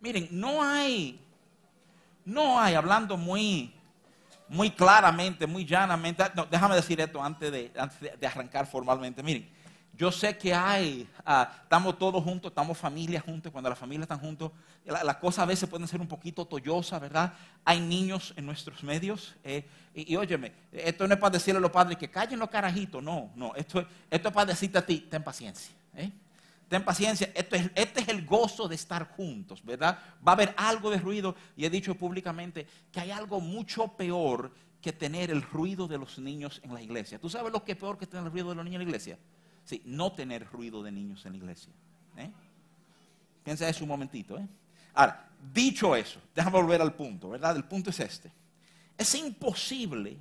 Miren, no hay, no hay, hablando muy, muy claramente, muy llanamente, no, déjame decir esto antes de, antes de arrancar formalmente. Miren, yo sé que hay, ah, estamos todos juntos, estamos familias juntos, cuando las familias están juntos, las cosas a veces pueden ser un poquito tollosas, ¿verdad? Hay niños en nuestros medios. Eh, y, óyeme, esto no es para decirle a los padres que callen los carajitos, no, no, esto, esto es para decirte a ti, ten paciencia. ¿eh? Ten paciencia, este es el gozo de estar juntos, ¿verdad? Va a haber algo de ruido y he dicho públicamente que hay algo mucho peor que tener el ruido de los niños en la iglesia. ¿Tú sabes lo que es peor que tener el ruido de los niños en la iglesia? Sí, no tener ruido de niños en la iglesia. ¿eh? Piensa eso un momentito. ¿eh? Ahora, dicho eso, déjame volver al punto, ¿verdad? El punto es este. Es imposible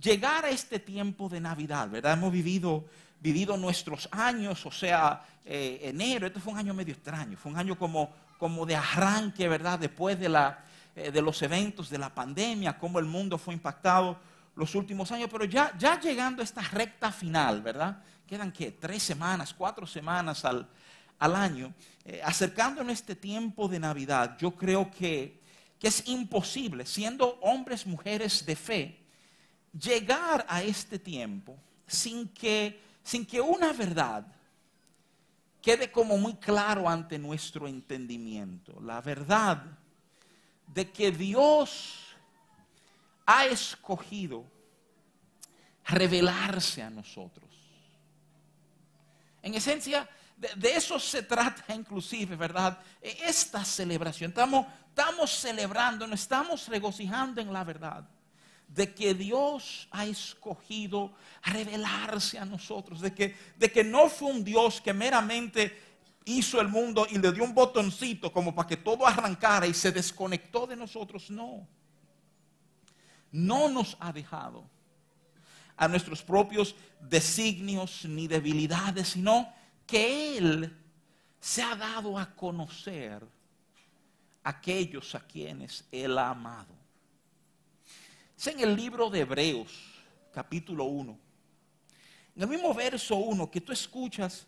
llegar a este tiempo de Navidad, ¿verdad? Hemos vivido, vivido nuestros años, o sea, eh, enero, este fue un año medio extraño, fue un año como, como de arranque, ¿verdad? Después de, la, eh, de los eventos de la pandemia, cómo el mundo fue impactado los últimos años, pero ya, ya llegando a esta recta final, ¿verdad? Quedan que tres semanas, cuatro semanas al, año, eh, acercándonos a este tiempo de Navidad, yo creo que, que es imposible, siendo hombres, mujeres de fe, llegar a este tiempo sin que, sin que una verdad quede como muy claro ante nuestro entendimiento. La verdad de que Dios ha escogido revelarse a nosotros. En esencia, de, eso se trata inclusive, ¿verdad? E, esta celebración. Estamos, estamos celebrando, nos estamos regocijando en la verdad de que Dios ha escogido revelarse a nosotros, de que, de que no fue un Dios que meramente hizo el mundo y le dio un botoncito como para que todo arrancara y se desconectó de nosotros, no no nos ha dejado a nuestros propios designios ni debilidades, sino que Él se ha dado a conocer a aquellos a quienes Él ha amado. Es en el libro de Hebreos, capítulo 1. En el mismo verso 1 que tú escuchas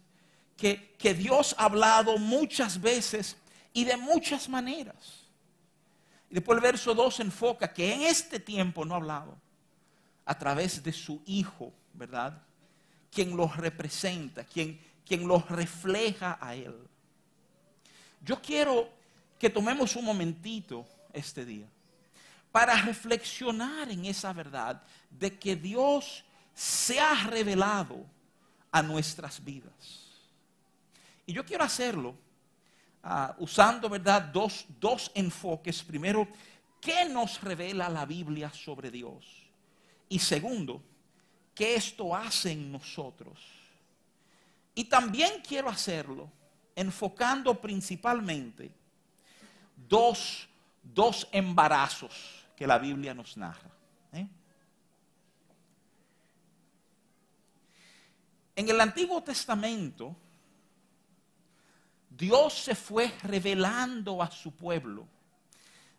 que, que Dios ha hablado muchas veces y de muchas maneras. Y después el verso 2 enfoca que en este tiempo no ha hablado a través de su Hijo, ¿verdad? Quien los representa, quien, quien los refleja a Él. Yo quiero que tomemos un momentito este día para reflexionar en esa verdad de que Dios se ha revelado a nuestras vidas. Y yo quiero hacerlo Ah, usando, ¿verdad?, dos, dos enfoques. Primero, ¿qué nos revela la Biblia sobre Dios? Y segundo, ¿qué esto hace en nosotros? Y también quiero hacerlo enfocando principalmente dos, dos embarazos que la Biblia nos narra. ¿eh? En el Antiguo Testamento, Dios se fue revelando a su pueblo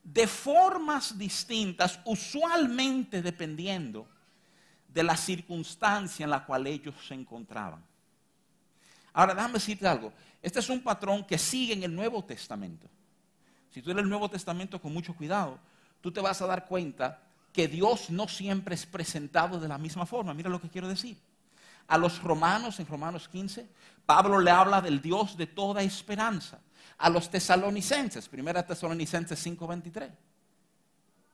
de formas distintas, usualmente dependiendo de la circunstancia en la cual ellos se encontraban. Ahora, déjame decirte algo. Este es un patrón que sigue en el Nuevo Testamento. Si tú lees el Nuevo Testamento con mucho cuidado, tú te vas a dar cuenta que Dios no siempre es presentado de la misma forma. Mira lo que quiero decir a los romanos en Romanos 15, Pablo le habla del Dios de toda esperanza. A los tesalonicenses, primera tesalonicenses 5:23.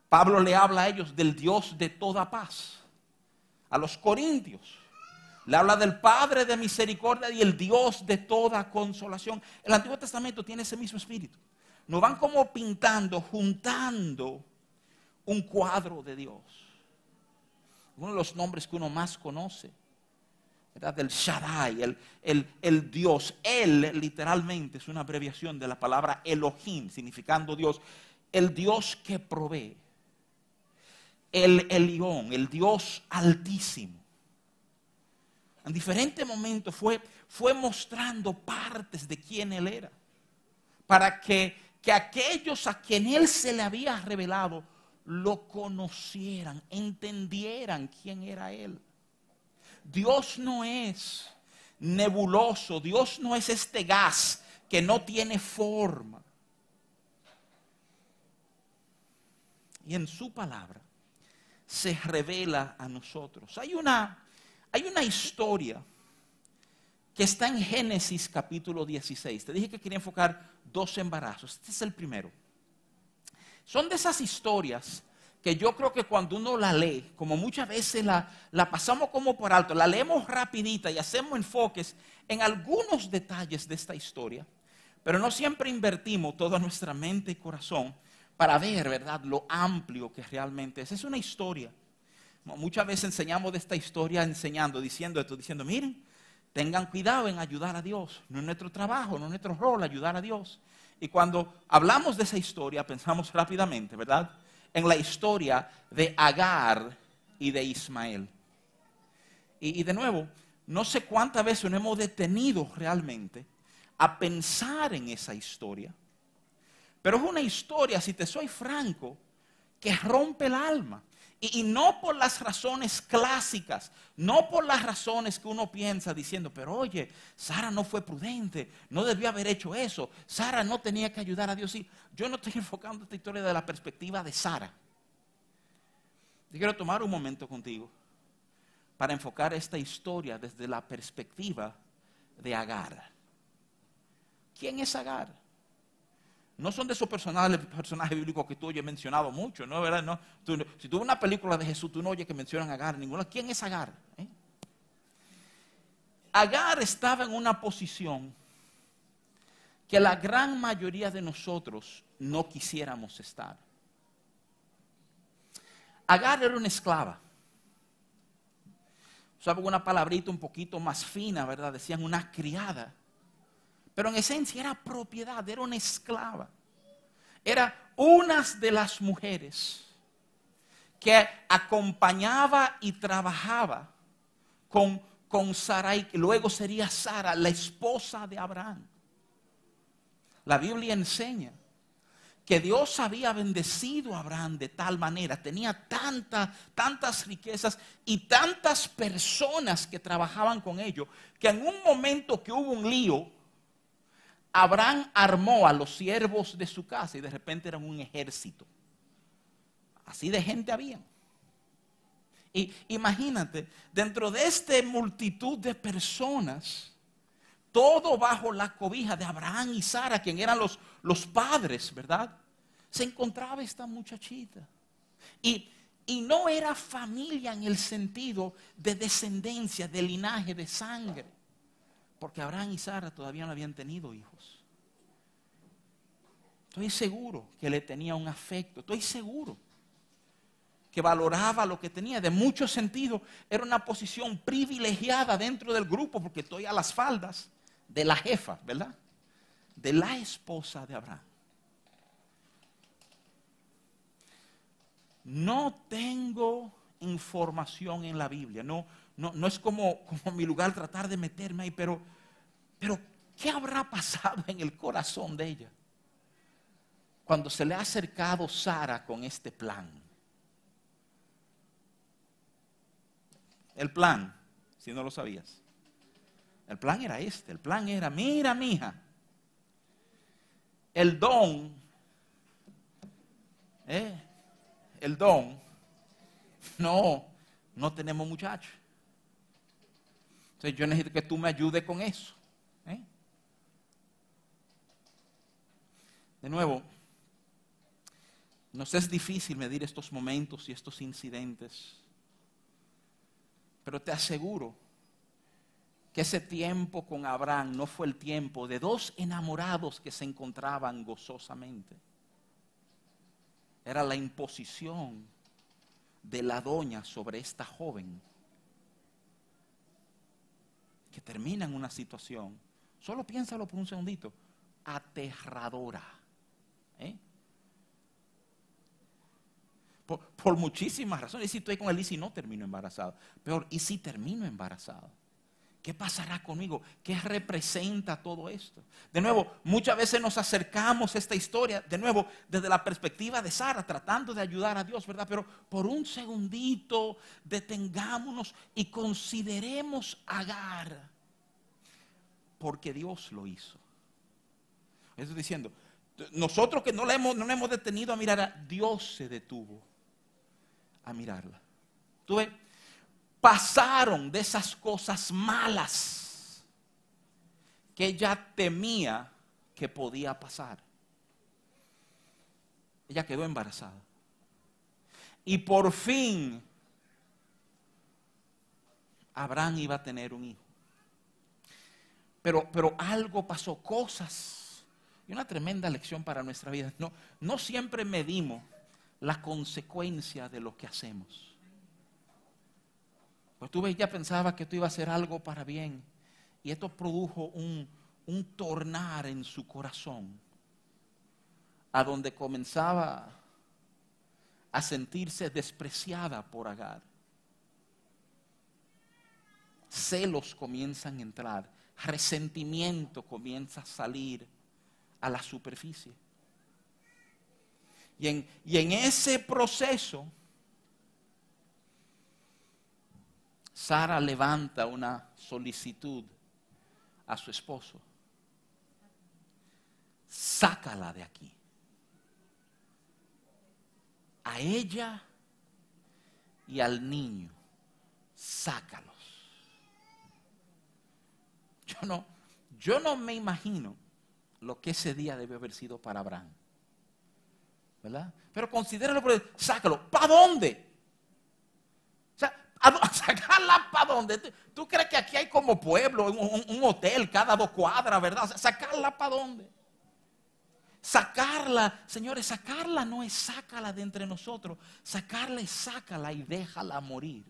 Pablo le habla a ellos del Dios de toda paz. A los corintios le habla del Padre de misericordia y el Dios de toda consolación. El Antiguo Testamento tiene ese mismo espíritu. Nos van como pintando, juntando un cuadro de Dios. Uno de los nombres que uno más conoce del Shaddai, el, el, Dios. Él literalmente es una abreviación de la palabra Elohim, significando Dios. El Dios que provee. El Elión, el Dios altísimo. En diferentes momentos fue, fue mostrando partes de quién Él era. Para que, que aquellos a quien Él se le había revelado lo conocieran, entendieran quién era Él. Dios no es nebuloso, Dios no es este gas que no tiene forma. Y en su palabra se revela a nosotros. Hay una, hay una historia que está en Génesis capítulo 16. Te dije que quería enfocar dos embarazos. Este es el primero. Son de esas historias que yo creo que cuando uno la lee, como muchas veces la, pasamos como por alto, la leemos rapidita y hacemos enfoques en algunos detalles de esta historia, pero no siempre invertimos toda nuestra mente y corazón para ver, ¿verdad?, lo amplio que realmente es. Es una historia. Muchas veces enseñamos de esta historia enseñando, diciendo esto, diciendo, miren, tengan cuidado en ayudar a Dios. No es nuestro trabajo, no es nuestro rol ayudar a Dios. Y cuando hablamos de esa historia, pensamos rápidamente, ¿verdad? en la historia de Agar y de Ismael. Y, de nuevo, no sé cuántas veces nos hemos detenido realmente a pensar en esa historia. Pero es una historia, si te soy franco, que rompe el alma. Y, no por las razones clásicas, no por las razones que uno piensa diciendo, pero oye, Sara no fue prudente, no debió haber hecho eso, Sara no tenía que ayudar a Dios. yo no estoy enfocando esta historia de la perspectiva de Sara. Yo quiero tomar un momento contigo para enfocar esta historia desde la perspectiva de Agar. ¿Quién es Agar? No son de esos personajes, bíblicos que tú oyes mencionado mucho, ¿no? No, si tú ves una película de Jesús, tú no oyes que mencionan a Agar, ninguna. ¿Quién es Agar? ¿Eh? Agar estaba en una posición que la gran mayoría de nosotros no quisiéramos estar. Agar era una esclava. Usaba una palabrita un poquito más fina, ¿verdad? Decían una criada. Pero en esencia era propiedad, era una esclava. Era una de las mujeres que acompañaba y trabajaba con, con Sarai, que luego sería Sara, la esposa de Abraham. La Biblia enseña que Dios había bendecido a Abraham de tal manera, tenía tantas, tantas riquezas y tantas personas que trabajaban con ellos, que en un momento que hubo un lío, Abraham armó a los siervos de su casa y de repente eran un ejército. Así de gente había. Y imagínate, dentro de esta multitud de personas, todo bajo la cobija de Abraham y Sara, quien eran los, los padres, ¿verdad? Se encontraba esta muchachita. Y, y no era familia en el sentido de descendencia, de linaje, de sangre porque Abraham y Sara todavía no habían tenido hijos. Estoy seguro que le tenía un afecto, estoy seguro que valoraba lo que tenía. De muchos sentidos era una posición privilegiada dentro del grupo porque estoy a las faldas de la jefa, ¿verdad? De la esposa de Abraham. No tengo información en la Biblia, no, no, es como, como, mi lugar tratar de meterme ahí, pero, pero ¿qué habrá pasado en el corazón de ella? Cuando se le ha acercado Sara con este plan. El plan, si no lo sabías. El plan era este, el plan era, mira, mija, el don, eh, el don, no, no tenemos muchachos. Entonces yo necesito que tú me ayudes con eso. ¿eh? De nuevo, nos es difícil medir estos momentos y estos incidentes, pero te aseguro que ese tiempo con Abraham no fue el tiempo de dos enamorados que se encontraban gozosamente. Era la imposición de la doña sobre esta joven que termina en una situación, solo piénsalo por un segundito, aterradora. ¿eh? Por, muchísimas razones. Y si estoy con él y si no termino embarazado. Peor, ¿y si termino embarazado? ¿Qué pasará conmigo? ¿Qué representa todo esto? De nuevo, muchas veces nos acercamos a esta historia, de nuevo, desde la perspectiva de Sara, tratando de ayudar a Dios, ¿verdad? Pero por un segundito, detengámonos y consideremos Agar, porque Dios lo hizo. Estoy diciendo, Nosotros que no le hemos, no hemos detenido a mirar, a Dios se detuvo a mirarla. ¿Tú ves? Pasaron de esas cosas malas que ella temía que podía pasar. Ella quedó embarazada. Y por fin Abraham iba a tener un hijo. Pero, pero algo pasó, cosas. Y una tremenda lección para nuestra vida. No, no siempre medimos la consecuencia de lo que hacemos. Pues tú ella pensaba que esto iba a ser algo para bien. Y esto produjo un, un tornar en su corazón. A donde comenzaba a sentirse despreciada por Agar. Celos comienzan a entrar, resentimiento comienza a salir a la superficie. Y en, y en ese proceso, Sara levanta una solicitud a su esposo. Sácala de aquí. A ella y al niño, sácalos. Yo no, yo no me imagino lo que ese día debe haber sido para Abraham. ¿verdad? Pero considéralo, sácalo. ¿Para dónde? Sea, sacarla para dónde? ¿Tú crees que aquí hay como pueblo, un, hotel cada dos cuadras, verdad? sacarla para dónde? Sacarla, señores, sacarla no es sácala de entre nosotros. Sacarla es sácala y déjala morir.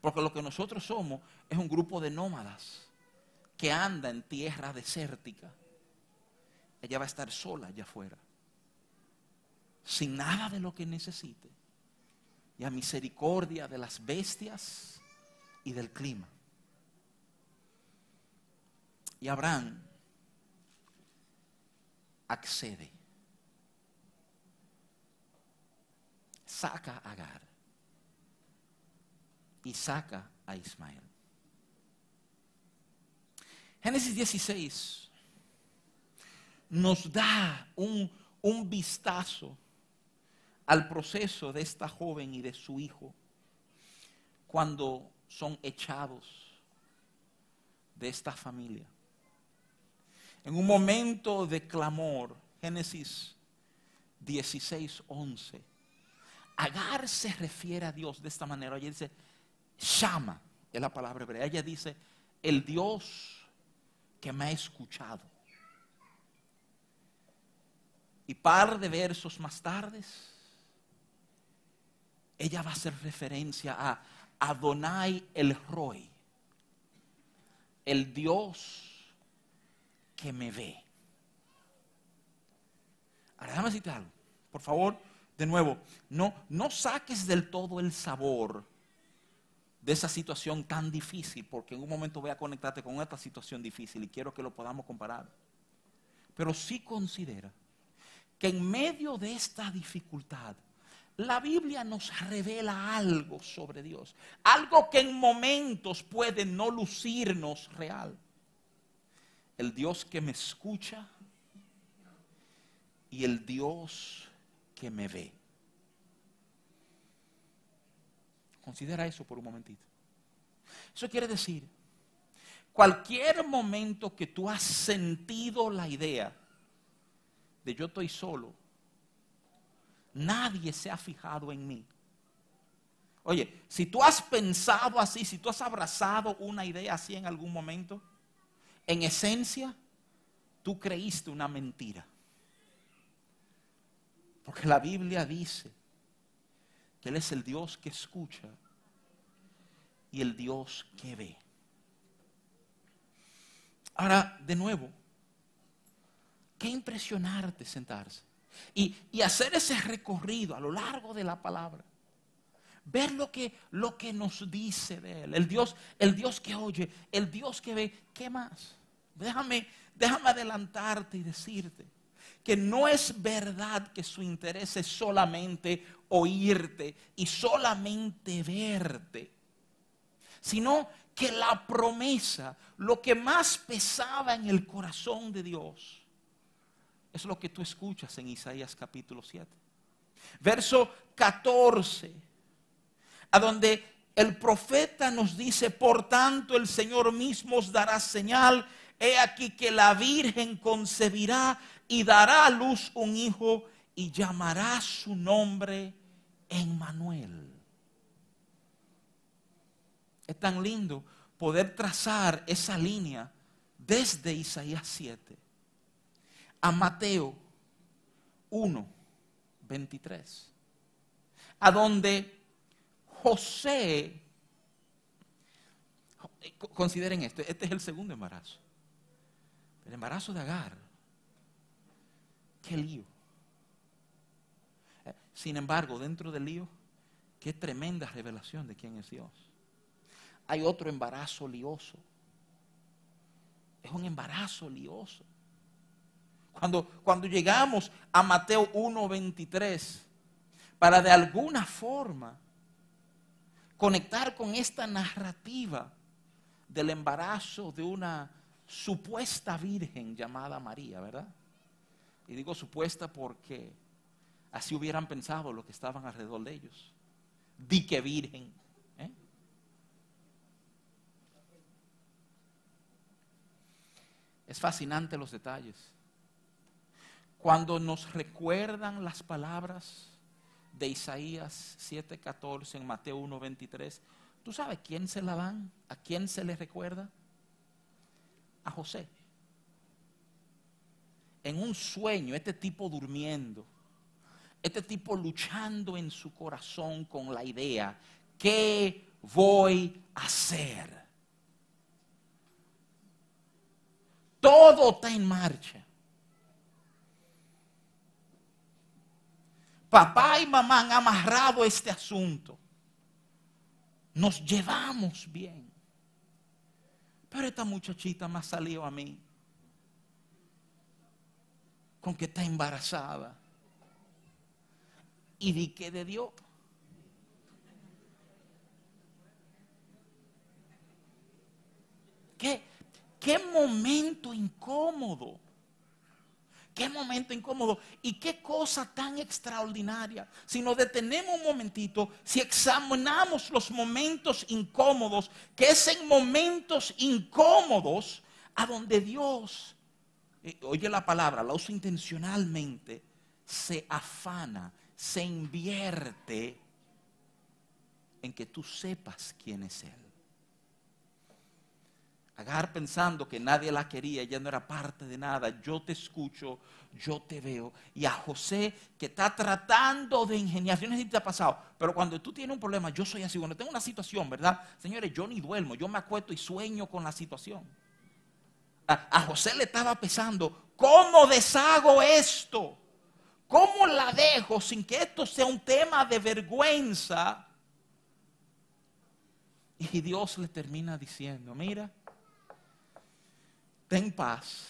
Porque lo que nosotros somos es un grupo de nómadas que anda en tierra desértica. Ella va a estar sola allá afuera sin nada de lo que necesite, y a misericordia de las bestias y del clima. Y Abraham accede. Saca a Agar y saca a Ismael. Génesis 16 nos da un, un vistazo al proceso de esta joven y de su hijo cuando son echados de esta familia. En un momento de clamor, Génesis 16, 11, Agar se refiere a Dios de esta manera. Ella dice, llama, es la palabra hebrea. Ella dice, el Dios que me ha escuchado. Y par de versos más tarde, ella va a hacer referencia a Adonai el Roy, el Dios que me ve. Ahora déjame decirte algo, por favor, de nuevo, no, no saques del todo el sabor de esa situación tan difícil, porque en un momento voy a conectarte con esta situación difícil y quiero que lo podamos comparar. Pero sí considera que en medio de esta dificultad, la Biblia nos revela algo sobre Dios, algo que en momentos puede no lucirnos real. El Dios que me escucha y el Dios que me ve. Considera eso por un momentito. Eso quiere decir, cualquier momento que tú has sentido la idea de yo estoy solo, nadie se ha fijado en mí. Oye, si tú has pensado así, si tú has abrazado una idea así en algún momento, en esencia, tú creíste una mentira. Porque la Biblia dice que Él es el Dios que escucha y el Dios que ve. Ahora, de nuevo, qué impresionarte sentarse y, hacer ese recorrido a lo largo de la palabra. Ver lo que, lo que nos dice de Él. El Dios, el Dios que oye, el Dios que ve. ¿Qué más? Déjame, déjame adelantarte y decirte que no es verdad que su interés es solamente oírte y solamente verte, sino que la promesa, lo que más pesaba en el corazón de Dios, es lo que tú escuchas en Isaías capítulo 7. Verso 14, a donde el profeta nos dice, por tanto el Señor mismo os dará señal, he aquí que la Virgen concebirá y dará a luz un hijo y llamará su nombre Emmanuel. Es tan lindo poder trazar esa línea desde Isaías 7 a Mateo 1, 23, a donde José, consideren esto, este es el segundo embarazo, el embarazo de Agar, qué lío. Eh, sin embargo, dentro del lío, qué tremenda revelación de quién es Dios. Hay otro embarazo lioso. Es un embarazo lioso. Cuando, cuando llegamos a Mateo 1.23, para de alguna forma conectar con esta narrativa del embarazo de una supuesta virgen llamada María, ¿verdad? Y digo supuesta porque así hubieran pensado los que estaban alrededor de ellos. Di que virgen. ¿eh? Es fascinante los detalles. Cuando nos recuerdan las palabras de Isaías 7:14 en Mateo 1:23, ¿tú sabes quién se la dan? ¿A quién se le recuerda? A José. En un sueño, este tipo durmiendo, este tipo luchando en su corazón con la idea, ¿qué voy a hacer? Todo está en marcha. Papá y mamá han amarrado este asunto. Nos llevamos bien. Pero esta muchachita me ha salido a mí con que está embarazada. Y di que de Dios. ¿Qué, qué momento incómodo. Qué momento incómodo y qué cosa tan extraordinaria. Si nos detenemos un momentito, si examinamos los momentos incómodos, que es en momentos incómodos a donde Dios, eh, oye la palabra, la usa intencionalmente, se afana, se invierte en que tú sepas quién es Él. Agar pensando que nadie la quería, ella no era parte de nada. Yo te escucho, yo te veo. Y a José que está tratando de ingeniar, yo no sé si te ha pasado, pero cuando tú tienes un problema, yo soy así. Cuando tengo una situación, ¿verdad? Señores, yo ni duermo, yo me acuesto y sueño con la situación. A, José le estaba pensando, ¿cómo deshago esto? ¿Cómo la dejo sin que esto sea un tema de vergüenza? Y Dios le termina diciendo, mira, ten paz.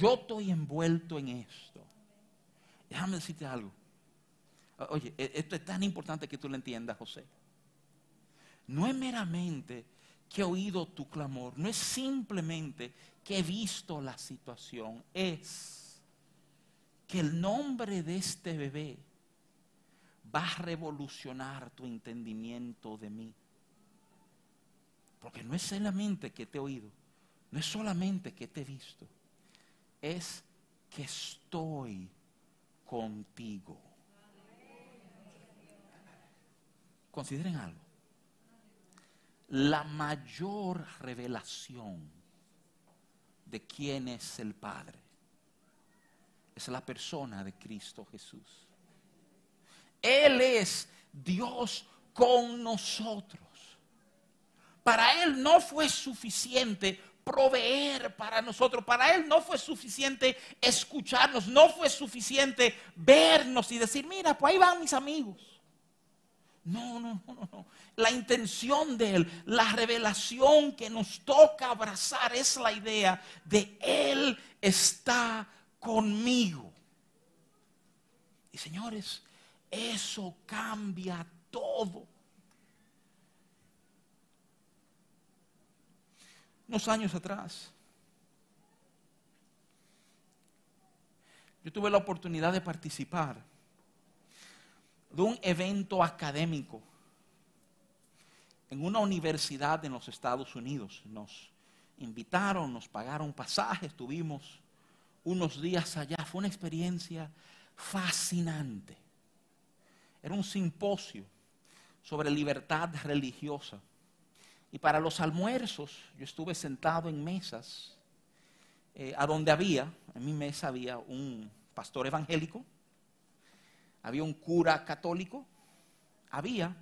Yo estoy envuelto en esto. Déjame decirte algo. Oye, e-, esto es tan importante que tú lo entiendas, José. No es meramente que he oído tu clamor, no es simplemente que he visto la situación, es que el nombre de este bebé va a revolucionar tu entendimiento de mí. Porque no es solamente que te he oído, no es solamente que te he visto, es que estoy contigo. Consideren algo. La mayor revelación de quién es el Padre es la persona de Cristo Jesús. Él es Dios con nosotros. Para Él no fue suficiente proveer para nosotros. Para Él no fue suficiente escucharnos, no fue suficiente vernos y decir, mira, pues ahí van mis amigos. No, no, no, no. La intención de Él, la revelación que nos toca abrazar es la idea de Él está conmigo. Y señores, eso cambia todo. Unos años atrás, yo tuve la oportunidad de participar de un evento académico en una universidad en los Estados Unidos. Nos invitaron, nos pagaron pasajes, tuvimos unos días allá. Fue una experiencia fascinante. Era un simposio sobre libertad religiosa. Y para los almuerzos yo estuve sentado en mesas eh, a donde había, en mi mesa había un pastor evangélico, había un cura católico, había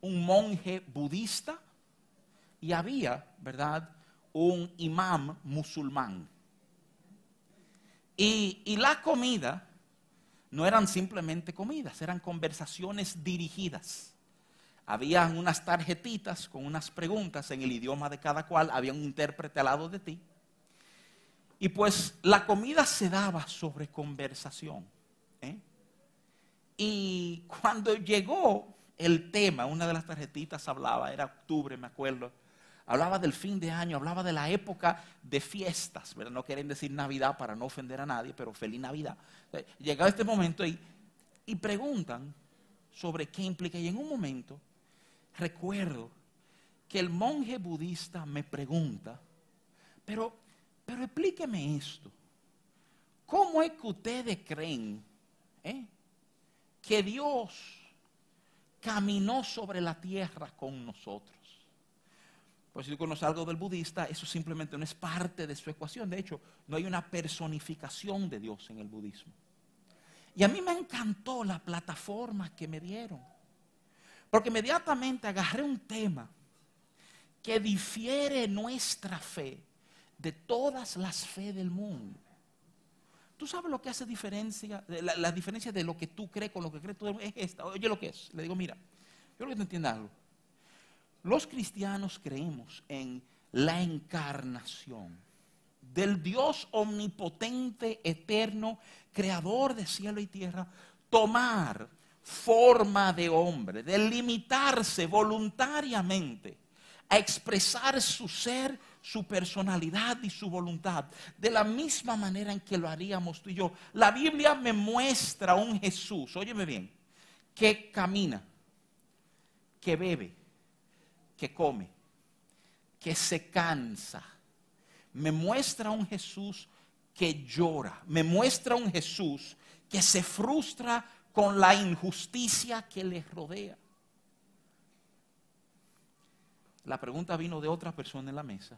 un monje budista y había, ¿verdad?, un imam musulmán. Y, y la comida no eran simplemente comidas, eran conversaciones dirigidas. Habían unas tarjetitas con unas preguntas en el idioma de cada cual, había un intérprete al lado de ti. Y pues la comida se daba sobre conversación. ¿eh? Y cuando llegó el tema, una de las tarjetitas hablaba, era octubre, me acuerdo, hablaba del fin de año, hablaba de la época de fiestas, no quieren decir Navidad para no ofender a nadie, pero feliz Navidad. Eh, llegaba este momento y preguntan sobre qué implica. Y en un momento recuerdo que el monje budista me pregunta, pero, pero explíqueme esto, ¿cómo es que ustedes creen eh, que Dios caminó sobre la tierra con nosotros? Pues si tú conoces algo del budista, eso simplemente no es parte de su ecuación. De hecho, no hay una personificación de Dios en el budismo. Y a mí me encantó la plataforma que me dieron. Porque inmediatamente agarré un tema que difiere nuestra fe de todas las fe del mundo. ¿Tú sabes lo que hace diferencia? La, diferencia de lo que tú crees con lo que crees tú es esta. Oye lo que es. Le digo, mira, yo creo que te entiendas algo. Los cristianos creemos en la encarnación del Dios omnipotente, eterno, creador de cielo y tierra, tomar forma de hombre, de limitarse voluntariamente a expresar su ser, su personalidad y su voluntad, de la misma manera en que lo haríamos tú y yo. La Biblia me muestra un Jesús, óyeme bien, que camina, que bebe, que come, que se cansa. Me muestra un Jesús que llora. Me muestra un Jesús que se frustra con la injusticia que le rodea. La pregunta vino de otra persona en la mesa.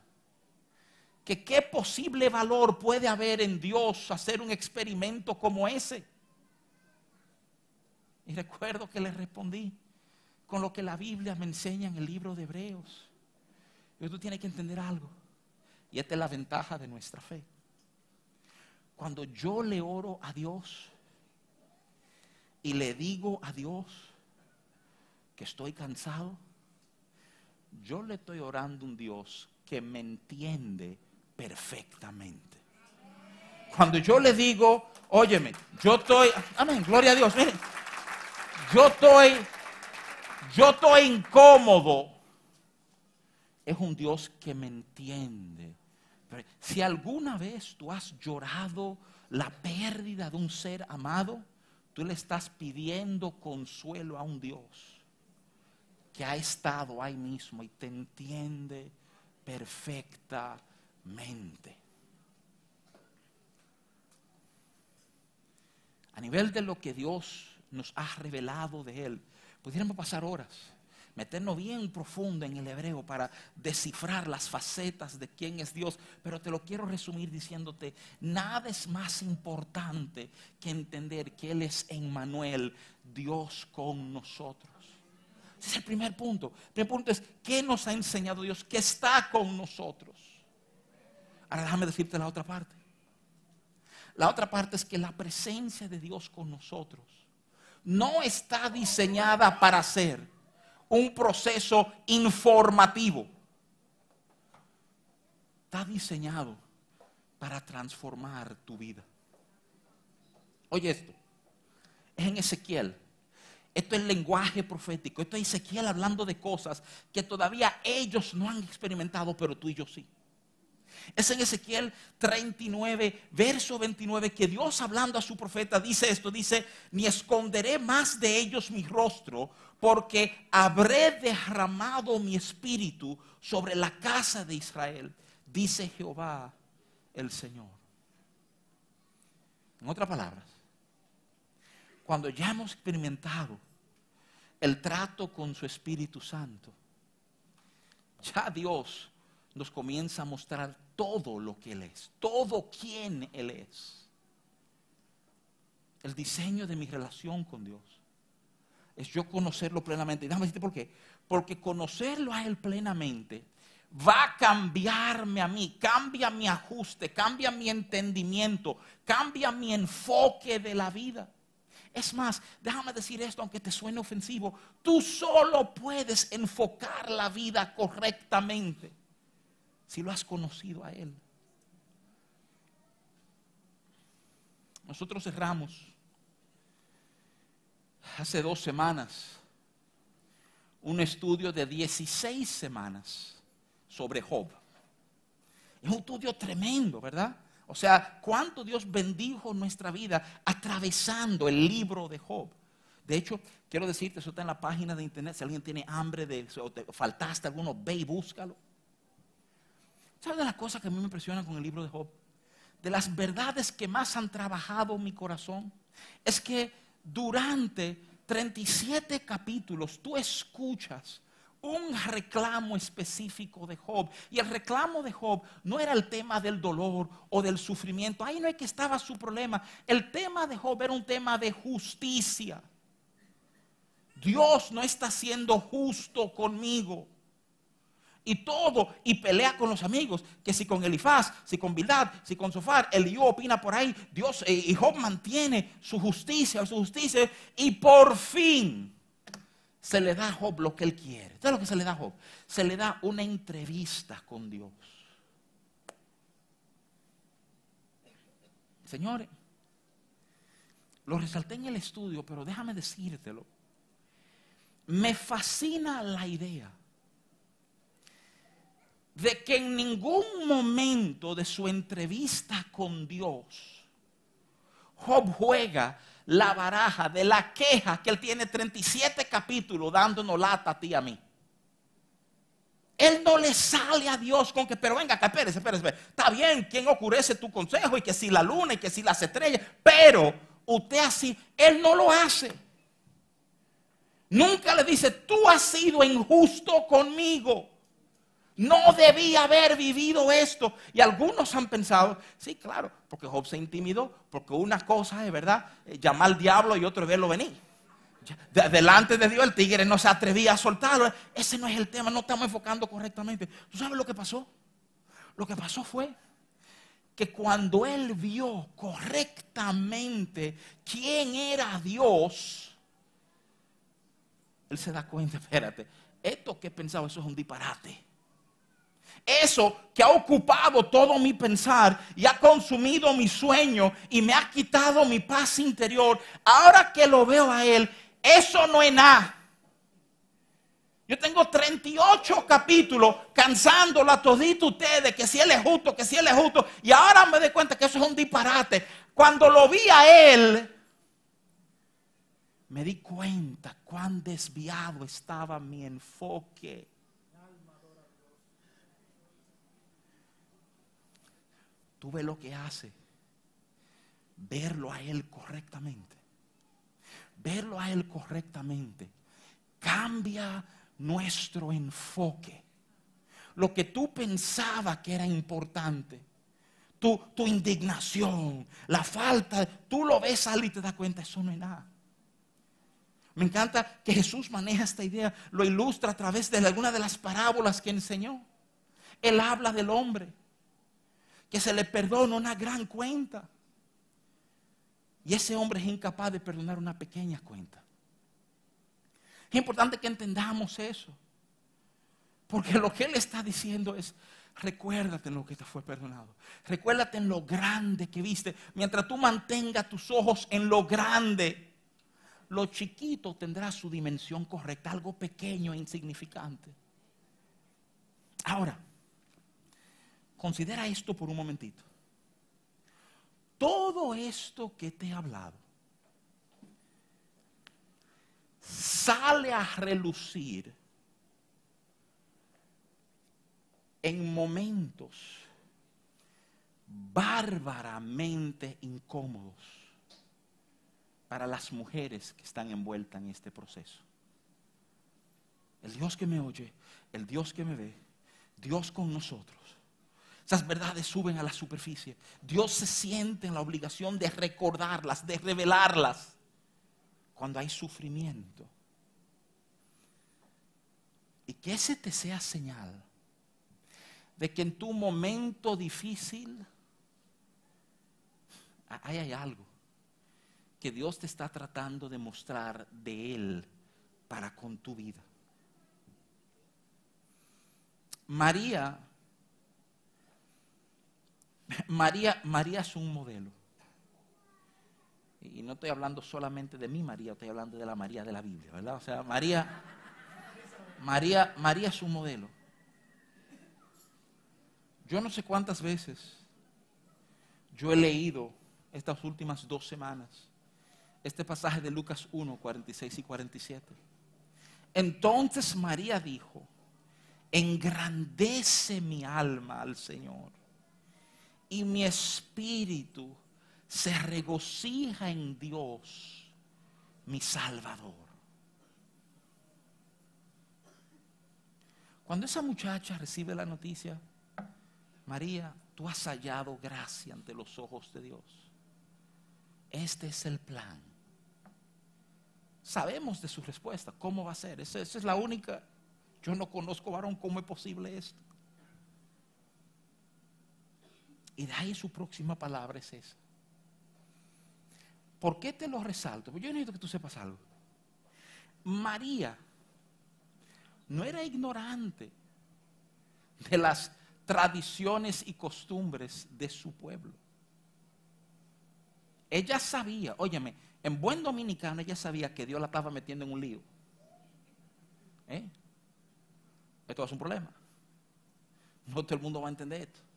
Que qué posible valor puede haber en Dios hacer un experimento como ese. Y recuerdo que le respondí, con lo que la Biblia me enseña en el libro de Hebreos. Y tú tienes que entender algo. Y esta es la ventaja de nuestra fe. Cuando yo le oro a Dios y le digo a Dios que estoy cansado, yo le estoy orando a un Dios que me entiende perfectamente. Cuando yo le digo, óyeme, yo estoy, amén, gloria a Dios, miren, yo estoy yo estoy incómodo, es un Dios que me entiende. Si alguna vez tú has llorado la pérdida de un ser amado, tú le estás pidiendo consuelo a un Dios que ha estado ahí mismo y te entiende perfectamente. A nivel de lo que Dios nos ha revelado de Él, Pudiéramos pasar horas, meternos bien profundo en el hebreo para descifrar las facetas de quién es Dios, pero te lo quiero resumir diciéndote, nada es más importante que entender que Él es Emmanuel, Dios con nosotros. Ese es el primer punto. El primer punto es, ¿qué nos ha enseñado Dios? Que está con nosotros. Ahora déjame decirte la otra parte. La otra parte es que la presencia de Dios con nosotros no está diseñada para ser un proceso informativo. Está diseñado para transformar tu vida. Oye esto, es en Ezequiel. Esto es lenguaje profético. Esto es Ezequiel hablando de cosas que todavía ellos no han experimentado, pero tú y yo sí. Es en Ezequiel 39, verso 29, que Dios hablando a su profeta dice esto, dice, ni esconderé más de ellos mi rostro, porque habré derramado mi espíritu sobre la casa de Israel, dice Jehová el Señor. En otras palabras, cuando ya hemos experimentado el trato con su Espíritu Santo, ya Dios nos comienza a mostrar todo lo que Él es, todo quien Él es. El diseño de mi relación con Dios es yo conocerlo plenamente. Déjame decirte por qué. Porque conocerlo a Él plenamente va a cambiarme a mí, cambia mi ajuste, cambia mi entendimiento, cambia mi enfoque de la vida. Es más, déjame decir esto, aunque te suene ofensivo, tú solo puedes enfocar la vida correctamente si lo has conocido a Él. Nosotros cerramos hace dos semanas un estudio de 16 semanas sobre Job. Es un estudio tremendo, ¿verdad? O sea, cuánto Dios bendijo nuestra vida atravesando el libro de Job. De hecho, quiero decirte, eso está en la página de internet. Si alguien tiene hambre de, o te faltaste alguno, ve y búscalo. ¿Sabes de las cosas que a mí me impresionan con el libro de Job? De las verdades que más han trabajado mi corazón. Es que durante 37 capítulos tú escuchas un reclamo específico de Job. Y el reclamo de Job no era el tema del dolor o del sufrimiento. Ahí no es que estaba su problema. El tema de Job era un tema de justicia. Dios no está siendo justo conmigo y todo, y pelea con los amigos, que si con Elifaz, si con Bildad, si con Sofar, Eliú opina por ahí, Dios eh, y Job mantiene su justicia, su justicia, y por fin se le da a Job lo que él quiere. ¿Sabes lo que se le da a Job? Se le da una entrevista con Dios. Señores, lo resalté en el estudio, pero déjame decírtelo. Me fascina la idea de que en ningún momento de su entrevista con Dios, Job juega la baraja de la queja que él tiene 37 capítulos dándonos lata a ti y a mí. Él no le sale a Dios con que, pero venga espérese, espérese, está bien, quien ocurrece tu consejo y que si la luna y que si las estrellas, pero usted así, él no lo hace. Nunca le dice, tú has sido injusto conmigo. No debía haber vivido esto. Y algunos han pensado, sí, claro, porque Job se intimidó, porque una cosa es, ¿verdad? Eh, llamar al diablo y otro verlo venir. delante de Dios el tigre no se atrevía a soltarlo. Ese no es el tema, no estamos enfocando correctamente. ¿Tú sabes lo que pasó? Lo que pasó fue que cuando él vio correctamente quién era Dios, él se da cuenta, espérate, esto que he pensado, eso es un disparate. Eso que ha ocupado todo mi pensar y ha consumido mi sueño y me ha quitado mi paz interior, ahora que lo veo a Él, eso no es nada. Yo tengo 38 capítulos cansándola todito ustedes que si Él es justo, que si Él es justo. Y ahora me doy cuenta que eso es un disparate. Cuando lo vi a Él, me di cuenta cuán desviado estaba mi enfoque. Tú ves lo que hace. Verlo a Él correctamente. Verlo a Él correctamente. Cambia nuestro enfoque. Lo que tú pensabas que era importante. Tu, tu, indignación, la falta, tú lo ves salir y te das cuenta, eso no es nada. Me encanta que Jesús maneja esta idea, lo ilustra a través de alguna de las parábolas que enseñó. Él habla del hombre que se le perdona una gran cuenta. Y ese hombre es incapaz de perdonar una pequeña cuenta. Es importante que entendamos eso. Porque lo que él está diciendo es, recuérdate en lo que te fue perdonado. Recuérdate en lo grande que viste. Mientras tú mantengas tus ojos en lo grande, lo chiquito tendrá su dimensión correcta, algo pequeño e insignificante. Ahora, considera esto por un momentito. Todo esto que te he hablado sale a relucir en momentos bárbaramente incómodos para las mujeres que están envueltas en este proceso. El Dios que me oye, el Dios que me ve, Dios con nosotros. Esas verdades suben a la superficie. Dios se siente en la obligación de recordarlas, de revelarlas cuando hay sufrimiento. Y que ese te sea señal de que en tu momento difícil ahí hay algo que Dios te está tratando de mostrar de Él para con tu vida. María, María, María es un modelo. Y no estoy hablando solamente de mi María, estoy hablando de la María de la Biblia, ¿verdad? O sea, María, María, María es un modelo. Yo no sé cuántas veces yo he leído estas últimas dos semanas este pasaje de Lucas 1, 46 y 47. Entonces María dijo, engrandece mi alma al Señor y mi espíritu se regocija en Dios, mi Salvador. Cuando esa muchacha recibe la noticia, María, tú has hallado gracia ante los ojos de Dios. Este es el plan. Sabemos de su respuesta, cómo va a ser. Esa, es la única. Yo no conozco varón, ¿cómo es posible esto? Y de ahí su próxima palabra es esa. ¿Por qué te lo resalto? Porque yo necesito que tú sepas algo. María no era ignorante de las tradiciones y costumbres de su pueblo. Ella sabía, óyeme, en buen dominicano ella sabía que Dios la estaba metiendo en un lío. ¿Eh? Esto es un problema. No todo el mundo va a entender esto.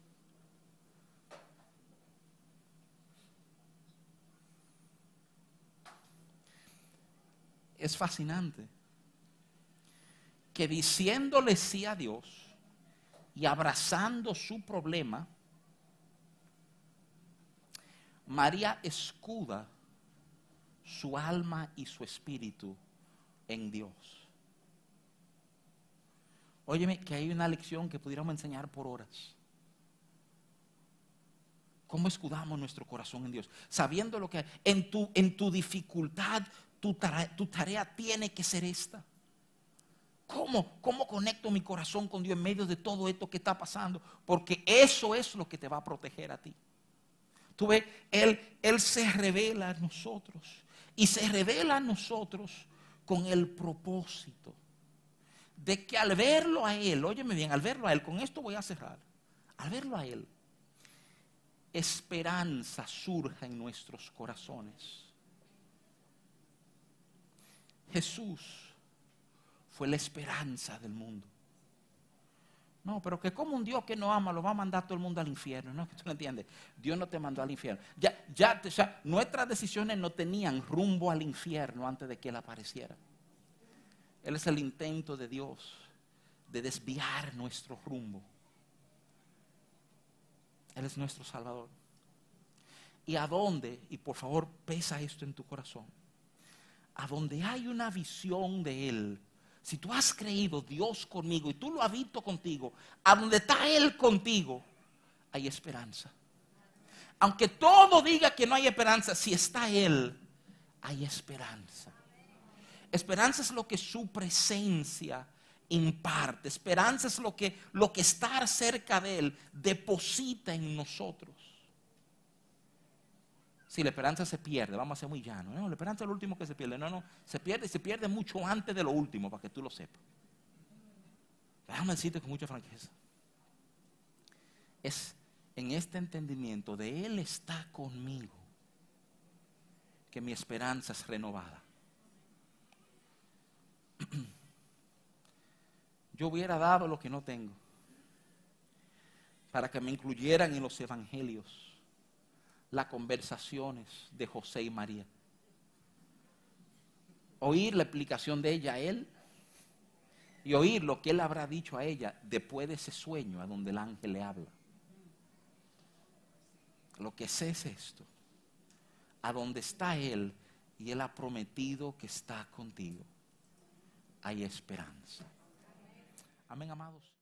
Es fascinante que diciéndole sí a Dios, y abrazando su problema, María escuda su alma y su espíritu en Dios. Óyeme que hay una lección que pudiéramos enseñar por horas. ¿Cómo escudamos nuestro corazón en Dios? Sabiendo lo que en tu, en tu dificultad, tu tarea tiene que ser esta. ¿Cómo? ¿Cómo conecto mi corazón con Dios en medio de todo esto que está pasando? Porque eso es lo que te va a proteger a ti. Tú ves, Él, Él se revela a nosotros. Y se revela a nosotros con el propósito de que al verlo a Él, óyeme bien, al verlo a Él, con esto voy a cerrar, al verlo a Él, esperanza surja en nuestros corazones. Jesús fue la esperanza del mundo. No, pero que como un Dios que no ama lo va a mandar todo el mundo al infierno. No, tú no entiendes. Dios no te mandó al infierno. Ya, ya, nuestras decisiones no tenían rumbo al infierno antes de que Él apareciera. Él es el intento de Dios de desviar nuestro rumbo. Él es nuestro Salvador. ¿Y a dónde? Y por favor, pesa esto en tu corazón. A donde hay una visión de Él si tú has creído Dios conmigo y tú lo has visto contigo, a donde está Él contigo, hay esperanza. Aunque todo diga que no hay esperanza, si está Él, hay esperanza. Esperanza es lo que su presencia imparte. Esperanza es lo que, lo que estar cerca de Él deposita en nosotros. Si la esperanza se pierde, vamos a ser muy llano. No, la esperanza es lo último que se pierde. No, no, se pierde y se pierde mucho antes de lo último, para que tú lo sepas. Déjame decirte con mucha franqueza. Es en este entendimiento de Él está conmigo que mi esperanza es renovada. Yo hubiera dado lo que no tengo para que me incluyeran en los evangelios las conversaciones de José y María. Oír la explicación de ella a él y oír lo que él habrá dicho a ella después de ese sueño a donde el ángel le habla. Lo que sé es esto. A donde está él y él ha prometido que está contigo, hay esperanza. Amén, amados.